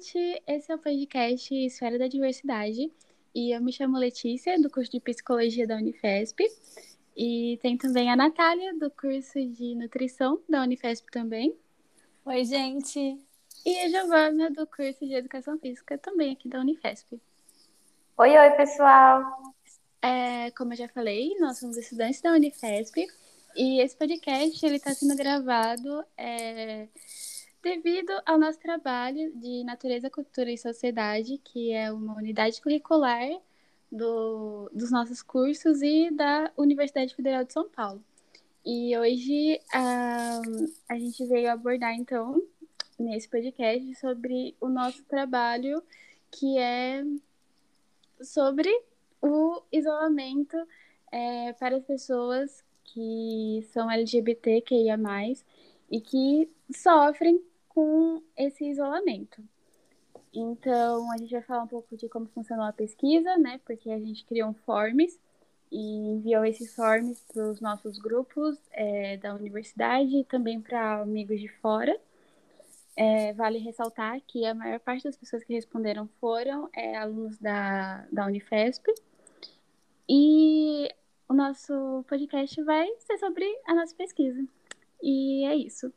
gente! Esse é o podcast Esfera da Diversidade e eu me chamo Letícia, do curso de Psicologia da Unifesp. E tem também a Natália, do curso de Nutrição da Unifesp também. Oi, gente! E a Giovana, do curso de Educação Física, também aqui da Unifesp. Oi, oi, pessoal! É, como eu já falei, nós somos estudantes da Unifesp e esse podcast ele está sendo gravado é, devido ao nosso trabalho de Natureza, Cultura e Sociedade, que é uma unidade curricular do, dos nossos cursos e da Universidade Federal de São Paulo. E hoje a, a gente veio abordar, então, nesse podcast, sobre o nosso trabalho, que é sobre o isolamento é, para as pessoas que são LGBTQIA+, e que sofrem com esse isolamento. Então, a gente vai falar um pouco de como funcionou a pesquisa, né? Porque a gente criou um forms e enviou esses forms para os nossos grupos é, da universidade e também para amigos de fora. É, vale ressaltar que a maior parte das pessoas que responderam foram é, alunos da, da Unifesp. E o nosso podcast vai ser sobre a nossa pesquisa. E é isso.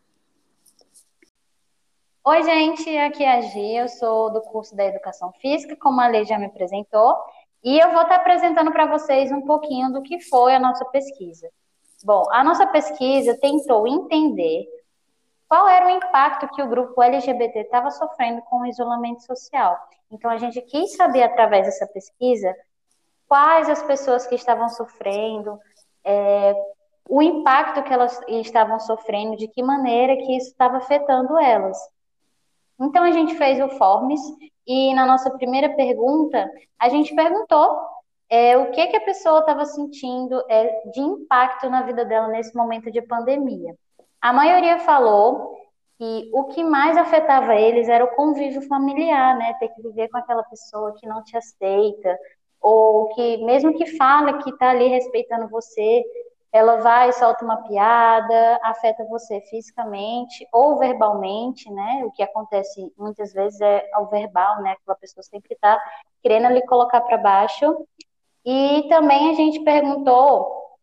Oi, gente, aqui é a Gia, eu sou do curso da Educação Física, como a Lei já me apresentou, e eu vou estar apresentando para vocês um pouquinho do que foi a nossa pesquisa. Bom, a nossa pesquisa tentou entender qual era o impacto que o grupo LGBT estava sofrendo com o isolamento social. Então, a gente quis saber, através dessa pesquisa, quais as pessoas que estavam sofrendo, é, o impacto que elas estavam sofrendo, de que maneira que isso estava afetando elas. Então a gente fez o Forms e na nossa primeira pergunta a gente perguntou é, o que que a pessoa estava sentindo é, de impacto na vida dela nesse momento de pandemia. A maioria falou que o que mais afetava eles era o convívio familiar, né? Ter que viver com aquela pessoa que não te aceita, ou que mesmo que fala que está ali respeitando você, ela vai e solta uma piada, afeta você fisicamente ou verbalmente, né? O que acontece muitas vezes é ao verbal, né? Aquela pessoa sempre está querendo lhe colocar para baixo. E também a gente perguntou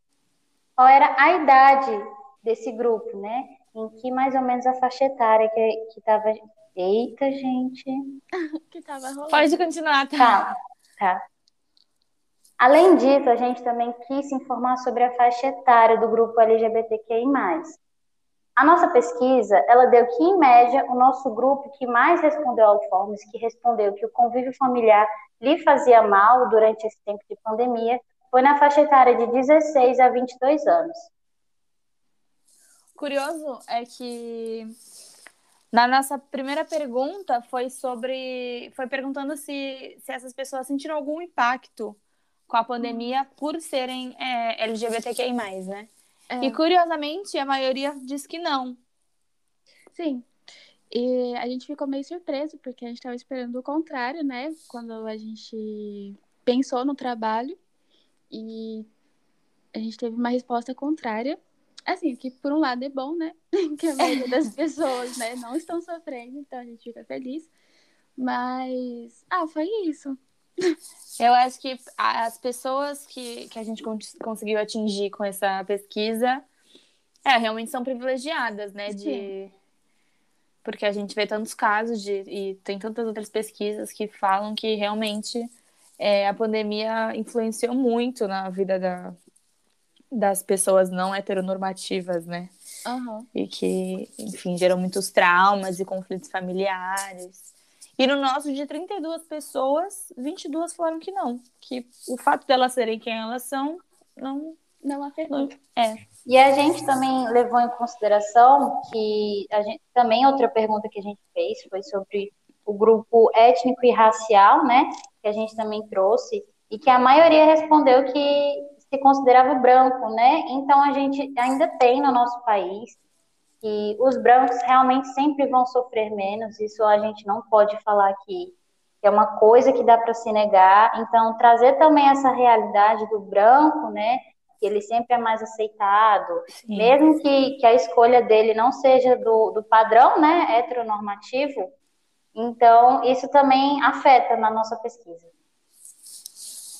qual era a idade desse grupo, né? Em que mais ou menos a faixa etária que, que tava. Eita, gente. que tava rolando. Pode continuar, tá? Tá, tá. Além disso, a gente também quis se informar sobre a faixa etária do grupo LGBTQI+. A nossa pesquisa, ela deu que, em média, o nosso grupo que mais respondeu ao Forms, que respondeu que o convívio familiar lhe fazia mal durante esse tempo de pandemia, foi na faixa etária de 16 a 22 anos. Curioso é que na nossa primeira pergunta foi sobre, foi perguntando se, se essas pessoas sentiram algum impacto com a pandemia por serem é, LGBTQI+, né? É. E curiosamente, a maioria diz que não. Sim. E a gente ficou meio surpreso, porque a gente estava esperando o contrário, né? Quando a gente pensou no trabalho e a gente teve uma resposta contrária. Assim, que por um lado é bom, né? que a maioria das pessoas, né, não estão sofrendo, então a gente fica feliz. Mas, ah, foi isso. Eu acho que as pessoas que, que a gente conseguiu atingir com essa pesquisa é, realmente são privilegiadas, né? De... Porque a gente vê tantos casos de, e tem tantas outras pesquisas que falam que realmente é, a pandemia influenciou muito na vida da, das pessoas não heteronormativas, né? Uhum. E que, enfim, gerou muitos traumas e conflitos familiares. E no nosso, de 32 pessoas, 22 falaram que não. Que o fato delas serem quem elas são não, não afetou. É. E a gente também levou em consideração que a gente, também outra pergunta que a gente fez foi sobre o grupo étnico e racial, né? Que a gente também trouxe e que a maioria respondeu que se considerava branco, né? Então a gente ainda tem no nosso país que os brancos realmente sempre vão sofrer menos, isso a gente não pode falar aqui, é uma coisa que dá para se negar, então trazer também essa realidade do branco, né, que ele sempre é mais aceitado, Sim. mesmo que, que a escolha dele não seja do, do padrão, né, heteronormativo, Então, isso também afeta na nossa pesquisa.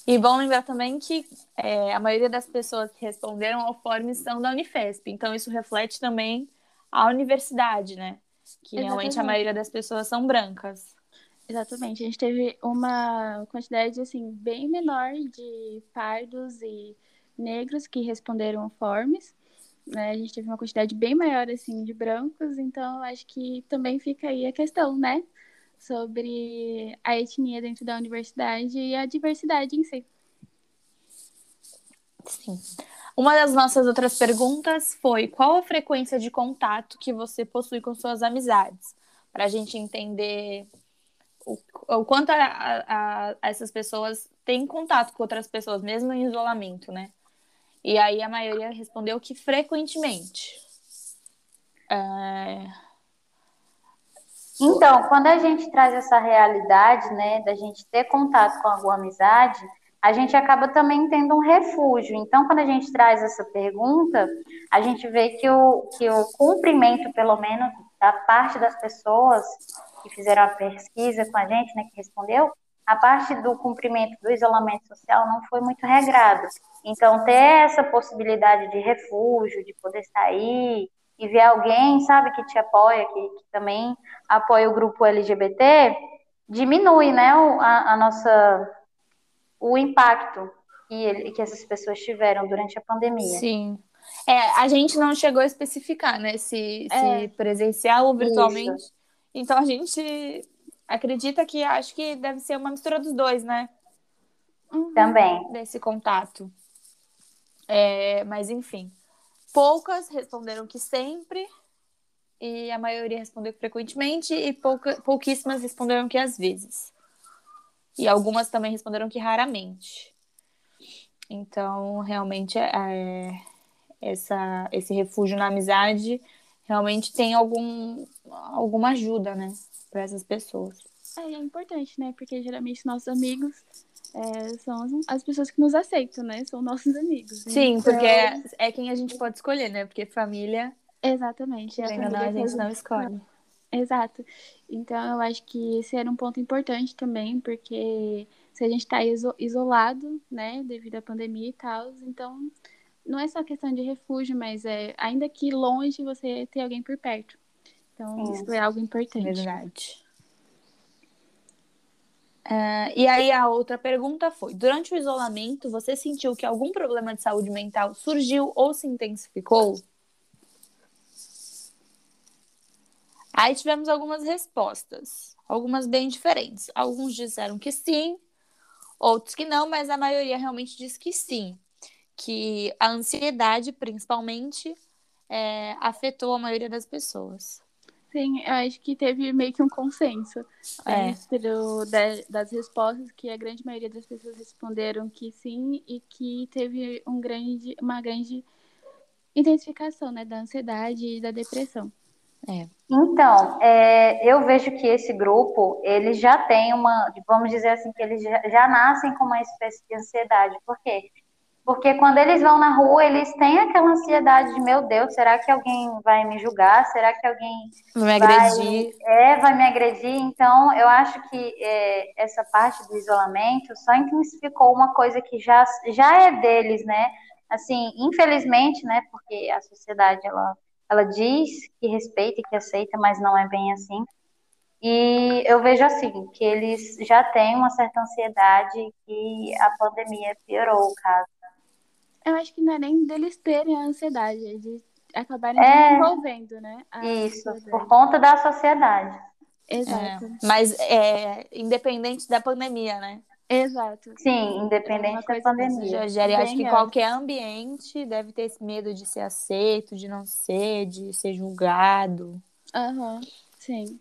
E bom lembrar também que é, a maioria das pessoas que responderam ao fórum são da Unifesp, então isso reflete também a universidade, né? Que Exatamente. realmente a maioria das pessoas são brancas. Exatamente. A gente teve uma quantidade assim bem menor de pardos e negros que responderam forms. Né? A gente teve uma quantidade bem maior assim de brancos, então acho que também fica aí a questão, né, sobre a etnia dentro da universidade e a diversidade em si. Sim. Uma das nossas outras perguntas foi: qual a frequência de contato que você possui com suas amizades? Para a gente entender o, o quanto a, a, a essas pessoas têm contato com outras pessoas, mesmo em isolamento, né? E aí a maioria respondeu que frequentemente. É... Então, quando a gente traz essa realidade, né, da gente ter contato com alguma amizade, a gente acaba também tendo um refúgio. Então, quando a gente traz essa pergunta, a gente vê que o, que o cumprimento, pelo menos, da parte das pessoas que fizeram a pesquisa com a gente, né, que respondeu, a parte do cumprimento do isolamento social não foi muito regrado. Então, ter essa possibilidade de refúgio, de poder sair e ver alguém, sabe, que te apoia, que, que também apoia o grupo LGBT, diminui, né, a, a nossa, o impacto que, que essas pessoas tiveram durante a pandemia. Sim. É, a gente não chegou a especificar, né, se, é. se presencial ou virtualmente. Isso. Então, a gente acredita que acho que deve ser uma mistura dos dois, né? Uhum. Também. Desse contato. É, mas, enfim. Poucas responderam que sempre, e a maioria respondeu frequentemente, e pouca, pouquíssimas responderam que às vezes. E algumas também responderam que raramente. Então, realmente, é, essa, esse refúgio na amizade realmente tem algum, alguma ajuda, né? para essas pessoas. É, é importante, né? Porque geralmente nossos amigos é, são as pessoas que nos aceitam, né? São nossos amigos. Sim, então... porque é, é, quem a gente pode escolher, né? Porque família. Exatamente. A, família não, a gente não escolhe. Exato. Então, eu acho que esse era um ponto importante também, porque se a gente está isolado, né, devido à pandemia e tal, então não é só questão de refúgio, mas é ainda que longe você ter alguém por perto. Então, isso é algo importante. Verdade. Uh, e aí a outra pergunta foi: durante o isolamento, você sentiu que algum problema de saúde mental surgiu ou se intensificou? Aí tivemos algumas respostas, algumas bem diferentes. Alguns disseram que sim, outros que não, mas a maioria realmente disse que sim, que a ansiedade, principalmente, é, afetou a maioria das pessoas. Sim, eu acho que teve meio que um consenso é. das respostas, que a grande maioria das pessoas responderam que sim e que teve um grande, uma grande intensificação né, da ansiedade e da depressão. É. Então, é, eu vejo que esse grupo, ele já tem uma, vamos dizer assim, que eles já, já nascem com uma espécie de ansiedade. Por quê? Porque quando eles vão na rua, eles têm aquela ansiedade de, meu Deus, será que alguém vai me julgar? Será que alguém vai me agredir? É, vai me agredir. Então, eu acho que é, essa parte do isolamento só intensificou uma coisa que já, já é deles, né? Assim, infelizmente, né? Porque a sociedade, ela, ela diz que respeita e que aceita, mas não é bem assim. E eu vejo assim, que eles já têm uma certa ansiedade que a pandemia piorou o caso. Eu acho que não é nem deles terem a ansiedade, é de acabarem é, desenvolvendo, né? Isso, ansiedade. por conta da sociedade. Exato. É, mas é independente da pandemia, né? Exato. Sim, independente da pandemia. Rogério, acho que qualquer ambiente deve ter esse medo de ser aceito, de não ser, de ser julgado. Aham, uhum, sim.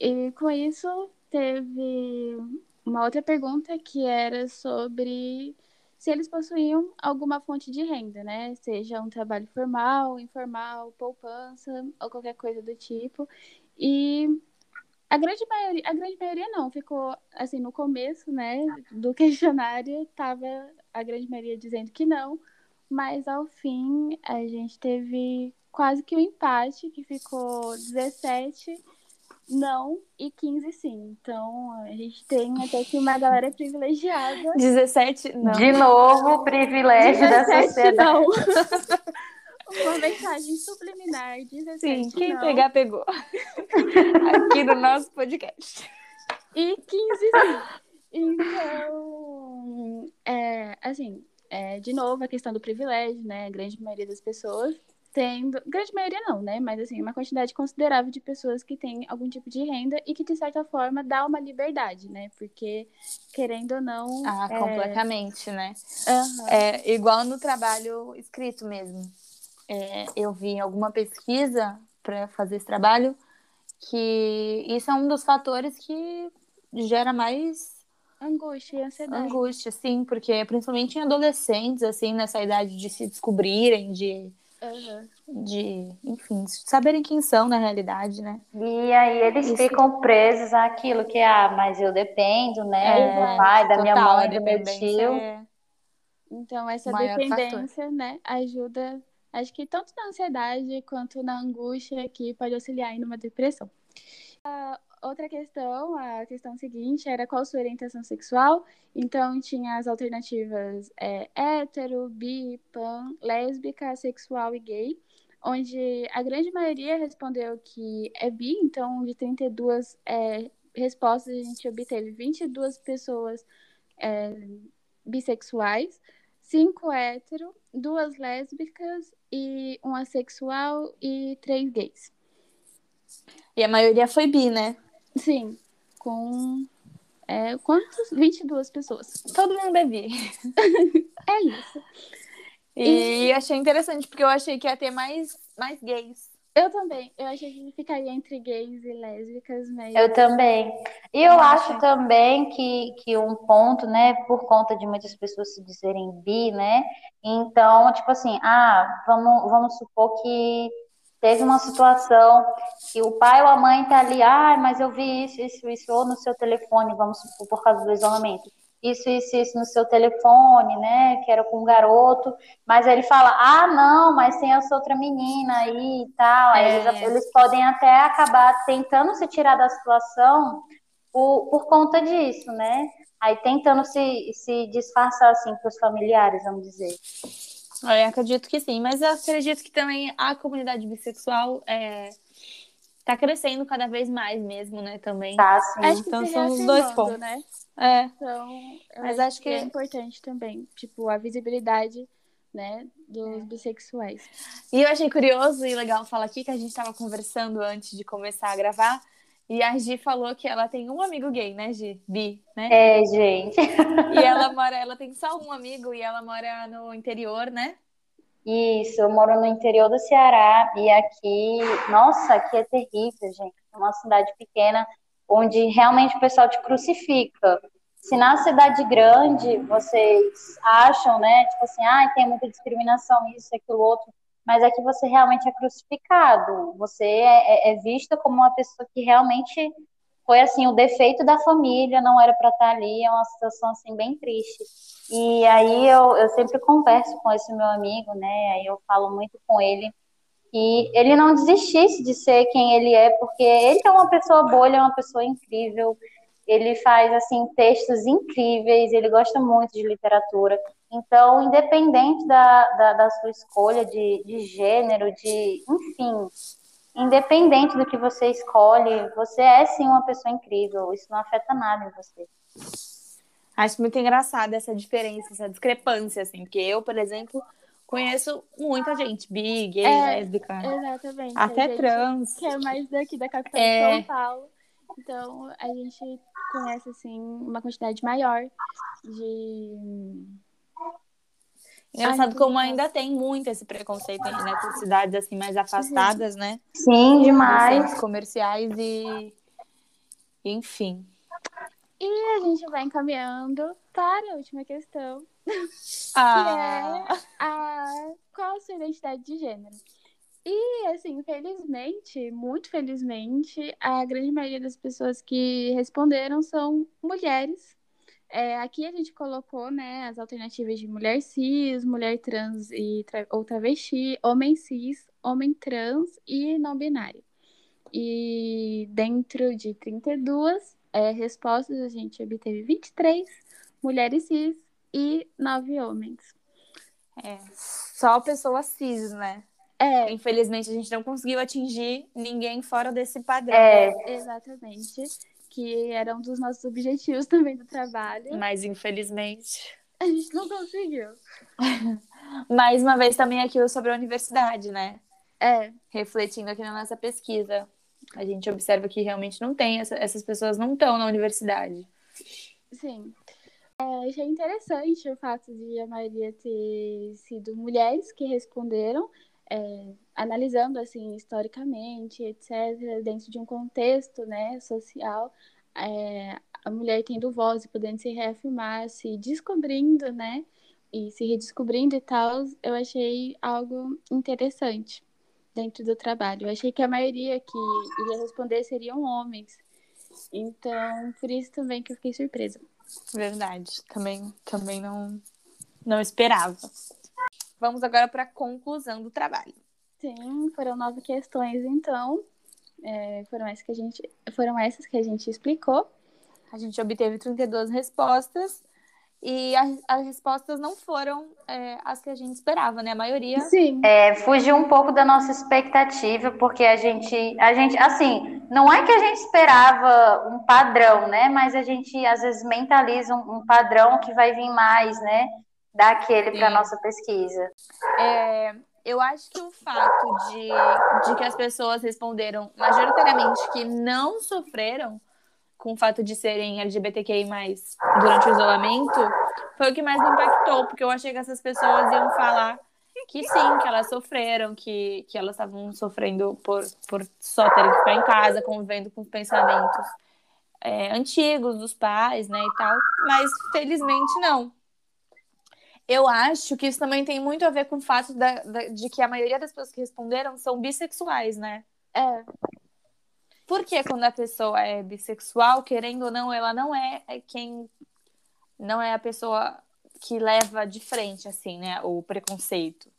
E com isso, teve uma outra pergunta que era sobre se eles possuíam alguma fonte de renda, né? Seja um trabalho formal, informal, poupança ou qualquer coisa do tipo. E a grande maioria, a grande maioria não, ficou assim no começo, né, do questionário tava a grande maioria dizendo que não, mas ao fim a gente teve quase que um empate, que ficou 17 não e 15 sim. Então, a gente tem até que uma galera privilegiada. 17 não. De novo, privilégio da 17 sociedade. não. uma mensagem subliminar, 17 Sim, quem não. pegar, pegou. Aqui no nosso podcast. E 15 sim. Então, é, assim, é, de novo, a questão do privilégio, né? A grande maioria das pessoas tendo. Grande maioria não, né? Mas assim, uma quantidade considerável de pessoas que têm algum tipo de renda e que, de certa forma, dá uma liberdade, né? Porque, querendo ou não. Ah, é, completamente, né? aham, É igual no trabalho escrito mesmo. É, eu vi em alguma pesquisa para fazer esse trabalho que isso é um dos fatores que gera mais angústia e ansiedade. angústia, sim, porque principalmente em adolescentes, assim, nessa idade de se descobrirem, de, Aham. de enfim, saberem quem são na realidade, né? E aí eles Isso. ficam presos àquilo que, ah, mas eu dependo, né? do pai, da minha É, mãe, do meu tio. é- Então, essa maior dependência, né, ajuda, acho que tanto na ansiedade quanto na angústia, que pode auxiliar em uma depressão. A outra questão, a questão seguinte, era qual sua orientação sexual. Então, tinha as alternativas é, hétero, bi, pan, lésbica, assexual e gay, onde a grande maioria respondeu que é bi, então, de 32 é, respostas, a gente obteve 22 pessoas é, bissexuais, cinco hétero, duas lésbicas e um assexual e três gays. E a maioria foi bi, né? Sim, com é, quantos? 22 pessoas. Todo mundo é bi. É isso. E eu achei interessante, porque eu achei que ia ter mais, mais gays. Eu também. Eu achei que ficaria entre gays e lésbicas, mas. Eu também. E eu acho também que, que um ponto, né, por conta de muitas pessoas se dizerem bi, né? Então, tipo assim, ah, vamos, vamos supor que teve uma situação que o pai ou a mãe tá ali, ah, mas eu vi isso, isso, isso, ou no seu telefone, vamos supor, por causa do isolamento. Isso, isso, isso no seu telefone, né? Que era com um garoto. Mas aí ele fala, ah, não, mas tem essa outra menina aí e tal. Aí É. eles, eles podem até acabar tentando se tirar da situação por, por conta disso, né? Aí tentando se, se disfarçar assim para os familiares, vamos dizer. Eu acredito que sim, mas eu acredito que também a comunidade bissexual é, tá crescendo cada vez mais mesmo, né, também. Tá, assim. Acho que Então são os dois pontos. né? É, Então, Mas acho, acho que... é que- importante também, tipo, a visibilidade, né, dos bissexuais. E eu achei curioso e legal falar aqui que a gente estava conversando antes de começar a gravar. E a Gi falou que ela tem um amigo gay, né, Gi? Bi, né? É, gente. E ela mora, ela tem só um amigo e ela mora no interior, né? Isso, eu moro no interior do Ceará e aqui, nossa, aqui é terrível, gente. É uma cidade pequena onde realmente o pessoal te crucifica. Se na cidade grande vocês acham, né, tipo assim, ah, tem muita discriminação, isso, aquilo, outro, mas aqui você realmente é crucificado. Você é, é, é vista como uma pessoa que realmente foi assim o defeito da família, não era para estar ali, é uma situação assim bem triste. E aí eu, eu sempre converso com esse meu amigo, né? Aí eu falo muito com ele que ele não desistisse de ser quem ele é, porque ele é uma pessoa boa, ele é uma pessoa incrível. Ele faz assim textos incríveis, ele gosta muito de literatura. Então, independente da, da, da sua escolha de, de gênero, de enfim, independente do que você escolhe, você é sim uma pessoa incrível. Isso não afeta nada em você. Acho muito engraçada essa diferença, essa discrepância, assim, porque eu, por exemplo, conheço muita gente, bi, gay, É, lésbica, Exatamente. até trans. Que é mais daqui da capital É. de São Paulo. Então, a gente conhece, assim, uma quantidade maior de... Engraçado Ai, como ainda tem muito esse preconceito aí, né? Por cidades assim mais afastadas, né? Sim, demais. comerciais e. Enfim. E a gente vai encaminhando para a última questão, Ah, que é a qual a sua identidade de gênero. E, assim, felizmente, muito felizmente, a grande maioria das pessoas que responderam são mulheres. É, aqui a gente colocou, né, as alternativas de mulher cis, mulher trans e tra ou travesti, homem cis, homem trans e não binário. E dentro de 32 é, respostas, a gente obteve 23 mulheres cis e 9 homens. É, só pessoas cis, né? É. Infelizmente, a gente não conseguiu atingir ninguém fora desse padrão. É. Exatamente. Que era um dos nossos objetivos também do trabalho. Mas, infelizmente. A gente não conseguiu. Mais uma vez, também aqui sobre a universidade, né? É. Refletindo aqui na nossa pesquisa. A gente observa que realmente não tem, essas pessoas não estão na universidade. Sim. É, achei interessante o fato de a maioria ter sido mulheres que responderam, é, analisando assim historicamente, etc., dentro de um contexto né, social, é, a mulher tendo voz e podendo se reafirmar, se descobrindo, né? E se redescobrindo e tal, eu achei algo interessante dentro do trabalho. Eu achei que a maioria que iria responder seriam homens. Então, por isso também que eu fiquei surpresa. Verdade. Também, também não, não esperava. Vamos agora para a conclusão do trabalho. Sim, foram nove questões, então. É, foram, essas que a gente, foram essas que a gente explicou. A gente obteve 32 respostas e as, as respostas não foram é, as que a gente esperava, né? A maioria. Sim. É, fugiu um pouco da nossa expectativa, porque a gente, a gente, assim, não é que a gente esperava um padrão, né? Mas a gente às vezes mentaliza um, um padrão que vai vir mais, né? Daquele para nossa pesquisa. É, eu acho que o fato de, de que as pessoas responderam majoritariamente que não sofreram com o fato de serem LGBTQI+, durante o isolamento, foi o que mais me impactou, porque eu achei que essas pessoas iam falar que sim, que elas sofreram, que, que elas estavam sofrendo por, por só terem que ficar em casa, convivendo com os pensamentos é, antigos dos pais, né, e tal, mas felizmente não. Eu acho que isso também tem muito a ver com o fato da, da, de que a maioria das pessoas que responderam são bissexuais, né? É. Porque quando a pessoa é bissexual, querendo ou não, ela não é, é quem. Não é a pessoa que leva de frente, assim, né? O preconceito.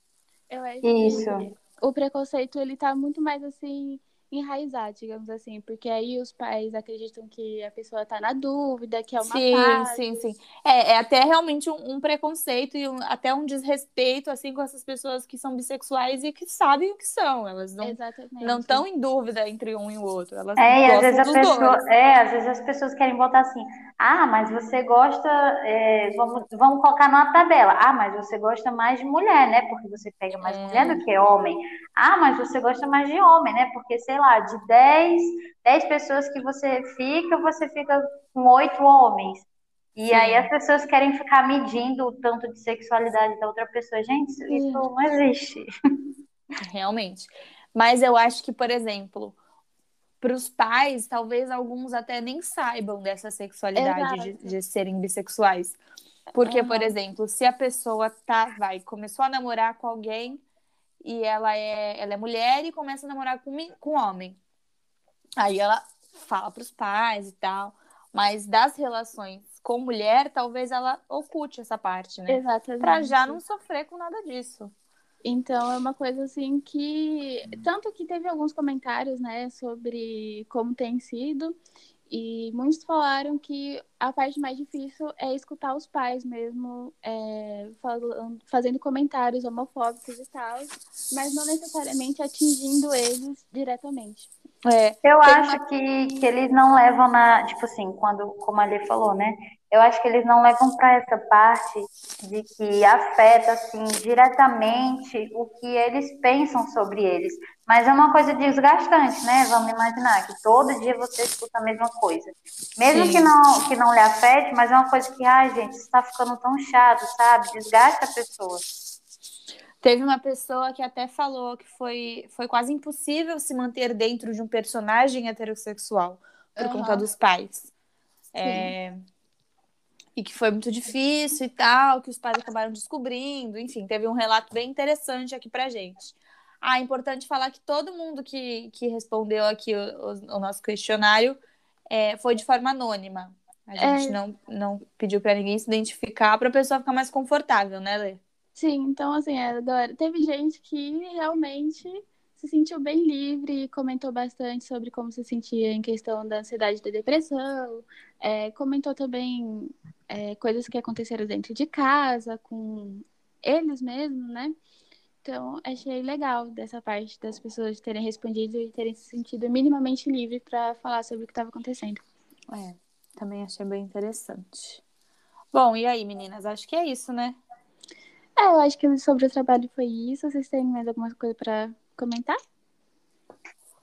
Eu acho Isso. que o preconceito, ele tá muito mais, assim, enraizado, digamos assim. Porque aí os pais acreditam que a pessoa tá na dúvida, que é uma sim, sim, sim. É, é até realmente um, um preconceito e um- até um desrespeito, assim, com essas pessoas que são bissexuais e que sabem o que são. Elas não Exatamente. não estão em dúvida entre um e o outro. Elas É, às vezes a pessoa, dois. é, às vezes as pessoas querem botar assim, ah, mas você gosta, é, vamos, vamos colocar numa tabela, ah, mas você gosta mais de mulher, né? Porque você pega mais É. mulher do que homem. Ah, mas você gosta mais de homem, né? Porque, sei lá, de 10, 10 pessoas que você fica, você fica com oito homens. E Sim. aí as pessoas querem ficar medindo o tanto de sexualidade da outra pessoa. Gente, isso, isso não existe. Realmente. Mas eu acho que, por exemplo, para os pais, talvez alguns até nem saibam dessa sexualidade de, de serem bissexuais. Porque, por Aham. exemplo, se a pessoa tá, vai, começou a namorar com alguém e ela é, ela é mulher e começa a namorar com, com homem. Aí ela fala para os pais e tal. Mas das relações com mulher, talvez ela oculte essa parte, né? Exatamente. Pra já não sofrer com nada disso. Então é uma coisa assim que. Tanto que teve alguns comentários, né, sobre como tem sido. E muitos falaram que a parte mais difícil é escutar os pais mesmo, é, falando, fazendo comentários homofóbicos e tal, mas não necessariamente atingindo eles diretamente. É, Eu acho que, que eles não levam na, tipo assim, quando, como a Lê falou, né? Eu acho que eles não levam para essa parte de que afeta, assim, diretamente o que eles pensam sobre eles. Mas é uma coisa desgastante, né? Vamos imaginar que todo dia você escuta a mesma coisa. Mesmo Sim. que não, que não lhe afete, mas é uma coisa que, ai, gente, isso tá ficando tão chato, sabe? Desgasta a pessoa. Teve uma pessoa que até falou que foi, foi quase impossível se manter dentro de um personagem heterossexual por Aham. conta dos pais. É, E que foi muito difícil e tal, que os pais acabaram descobrindo. Enfim, teve um relato bem interessante aqui pra gente. Ah, é importante falar que todo mundo que, que respondeu aqui o, o- o nosso questionário é, foi de forma anônima. A gente É. não, não pediu pra ninguém se identificar pra pessoa ficar mais confortável, né, Lê? Sim, então assim, é, teve gente que realmente se sentiu bem livre, comentou bastante sobre como se sentia em questão da ansiedade e da depressão, é, comentou também é, coisas que aconteceram dentro de casa, com eles mesmos, né? Então, achei legal dessa parte das pessoas terem respondido e terem se sentido minimamente livre para falar sobre o que estava acontecendo. É, também achei bem interessante. Bom, e aí, meninas? Acho que é isso, né? É, eu acho que sobre o trabalho foi isso. Vocês têm mais alguma coisa para comentar?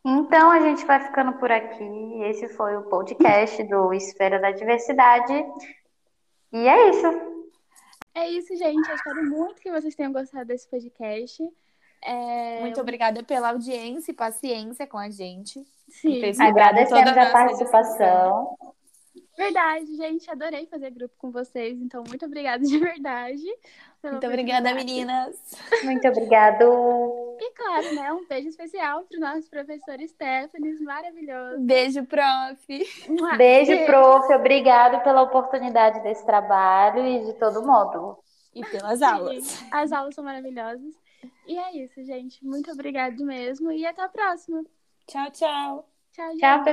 Então, a gente vai ficando por aqui. Esse foi o podcast do Esfera da Diversidade. E é isso. É isso, gente. Eu espero muito que vocês tenham gostado desse podcast. É... Muito obrigada pela audiência e paciência com a gente. Sim. Agradecemos a, a participação. Verdade, gente. Adorei fazer grupo com vocês. Então, muito obrigada de verdade. Muito obrigada, meninas. Muito obrigado. E claro, né? Um beijo especial para o nosso professor Stephanie, maravilhoso. Beijo, prof. Beijo, beijo, prof. Obrigado pela oportunidade desse trabalho e de todo modo. E pelas aulas. As aulas são maravilhosas. E é isso, gente. Muito obrigado mesmo e até a próxima. Tchau, tchau. Tchau, gente. Tchau,